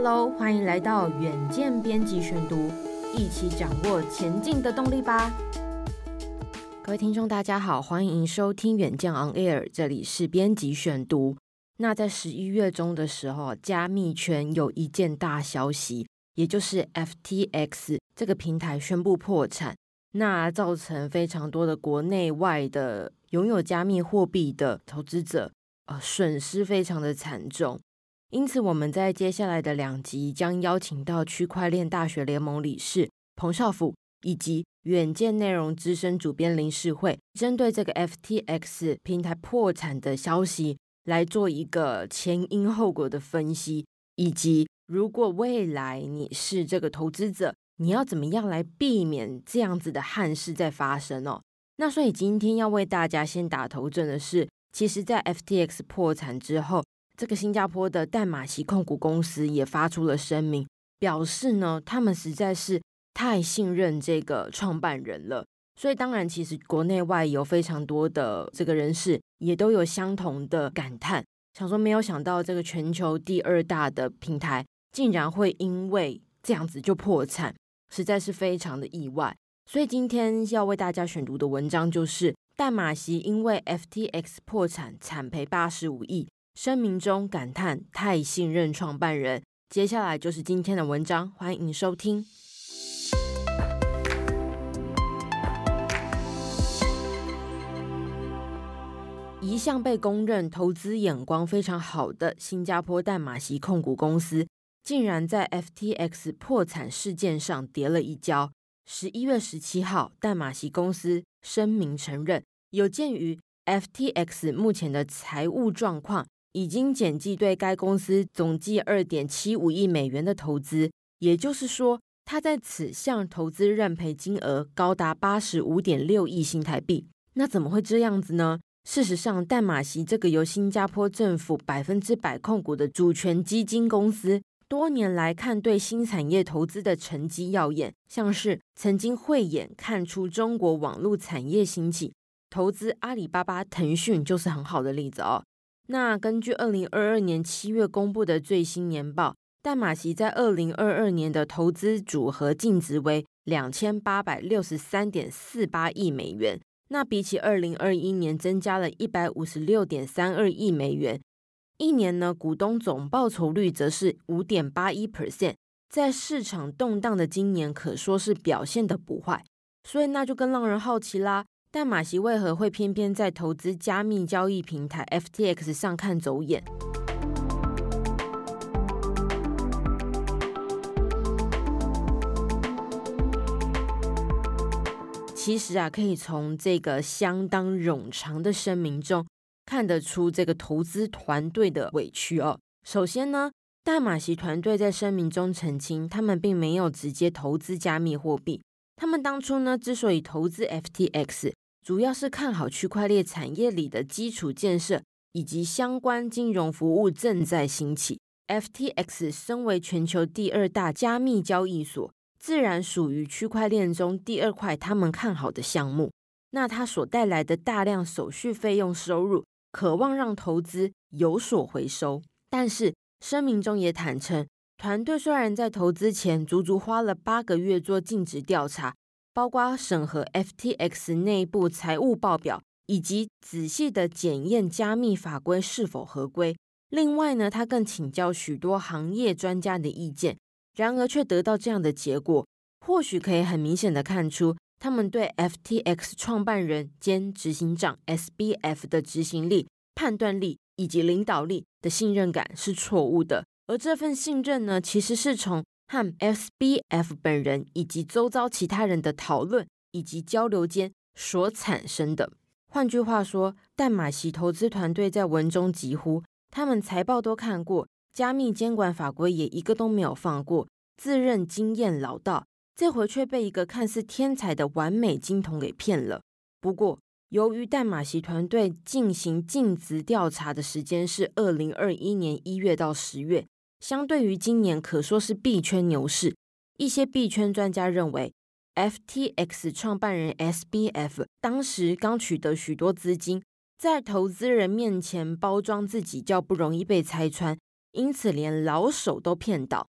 Hello，欢迎来到远见编辑选读，一起掌握前进的动力吧。各位听众，大家好，欢迎收听远见 On Air，这里是编辑选读。那在十一月中的时候，加密圈有一件大消息。也就是 FTX 这个平台宣布破产，那造成非常多的国内外的拥有加密货币的投资者，呃，损失非常的惨重。因此，我们在接下来的两集将邀请到区块链大学联盟理事彭绍甫以及远见内容资深主编林世慧，针对这个 FTX 平台破产的消息来做一个前因后果的分析，以及。如果未来你是这个投资者，你要怎么样来避免这样子的憾事再发生哦？那所以今天要为大家先打头阵的是，其实，在 FTX 破产之后，这个新加坡的淡马锡控股公司也发出了声明，表示呢，他们实在是太信任这个创办人了。所以当然，其实国内外有非常多的这个人士也都有相同的感叹，想说没有想到这个全球第二大的平台。竟然会因为这样子就破产，实在是非常的意外。所以今天要为大家选读的文章就是淡马锡因为 FTX 破产惨赔八十五亿，声明中感叹太信任创办人。接下来就是今天的文章，欢迎收听。一向被公认投资眼光非常好的新加坡淡马锡控股公司。竟然在 FTX 破产事件上跌了一跤。十一月十七号，淡马锡公司声明承认，有鉴于 FTX 目前的财务状况，已经减记对该公司总计二点七五亿美元的投资。也就是说，他在此项投资认赔金额高达八十五点六亿新台币。那怎么会这样子呢？事实上，淡马锡这个由新加坡政府百分之百控股的主权基金公司。多年来看对新产业投资的成绩耀眼，像是曾经慧眼看出中国网络产业兴起，投资阿里巴巴、腾讯就是很好的例子哦。那根据二零二二年七月公布的最新年报，淡马锡在二零二二年的投资组合净值为两千八百六十三点四八亿美元，那比起二零二一年增加了一百五十六点三二亿美元。一年呢，股东总报酬率则是五点八一 percent，在市场动荡的今年，可说是表现的不坏。所以那就更让人好奇啦，但马锡为何会偏偏在投资加密交易平台 FTX 上看走眼？其实啊，可以从这个相当冗长的声明中。看得出这个投资团队的委屈哦。首先呢，大马锡团队在声明中澄清，他们并没有直接投资加密货币。他们当初呢，之所以投资 FTX，主要是看好区块链产业里的基础建设以及相关金融服务正在兴起。FTX 身为全球第二大加密交易所，自然属于区块链中第二块他们看好的项目。那它所带来的大量手续费用收入。渴望让投资有所回收，但是声明中也坦承，团队虽然在投资前足足花了八个月做尽职调查，包括审核 FTX 内部财务报表，以及仔细的检验加密法规是否合规。另外呢，他更请教许多行业专家的意见，然而却得到这样的结果，或许可以很明显的看出。他们对 FTX 创办人兼执行长 SBF 的执行力、判断力以及领导力的信任感是错误的，而这份信任呢，其实是从和 SBF 本人以及周遭其他人的讨论以及交流间所产生的。换句话说，淡马锡投资团队在文中疾呼，他们财报都看过，加密监管法规也一个都没有放过，自认经验老道，这回却被一个看似天才的完美金童给骗了。不过，由于淡马锡团队进行尽职调查的时间是二零二一年一月到十月，相对于今年可说是币圈牛市。一些币圈专家认为，FTX 创办人 SBF 当时刚取得许多资金，在投资人面前包装自己较不容易被拆穿，因此连老手都骗到。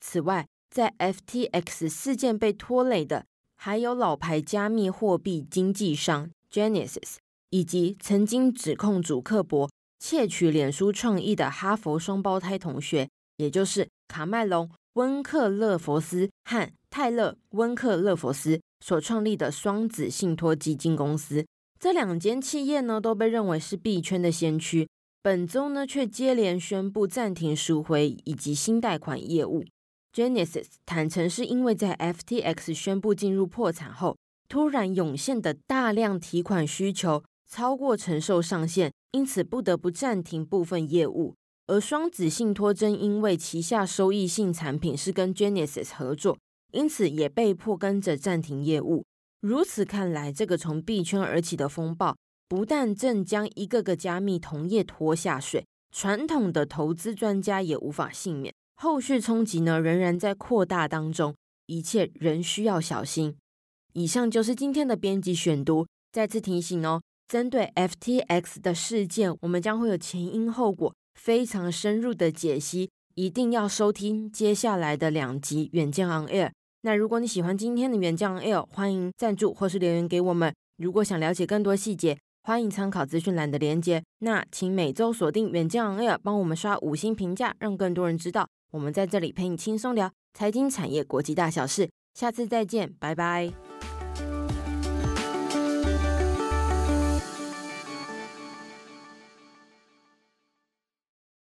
此外，在 FTX 事件被拖累的还有老牌加密货币经纪商。Genesis 以及曾经指控祖克伯窃取脸书创意的哈佛双胞胎同学，也就是卡麦隆·温克勒佛斯和泰勒·温克勒佛斯所创立的双子信托基金公司。这两间企业呢，都被认为是币圈的先驱。本周呢，却接连宣布暂停赎回以及新贷款业务。Genesis 坦承是因为在 FTX 宣布进入破产后。突然涌现的大量提款需求超过承受上限，因此不得不暂停部分业务。而双子信托正因为旗下收益性产品是跟 Genesis 合作，因此也被迫跟着暂停业务。如此看来，这个从币圈而起的风暴，不但正将一个个加密同业拖下水，传统的投资专家也无法幸免。后续冲击呢，仍然在扩大当中，一切仍需要小心。以上就是今天的编辑选读。再次提醒哦，针对 FTX 的事件，我们将会有前因后果非常深入的解析，一定要收听接下来的两集《远见 On Air》。那如果你喜欢今天的《远见 On Air》，欢迎赞助或是留言给我们。如果想了解更多细节，欢迎参考资讯栏的连接。那请每周锁定《远见 On Air》，帮我们刷五星评价，让更多人知道我们在这里陪你轻松聊财经、产业、国际大小事。下次再见，拜拜。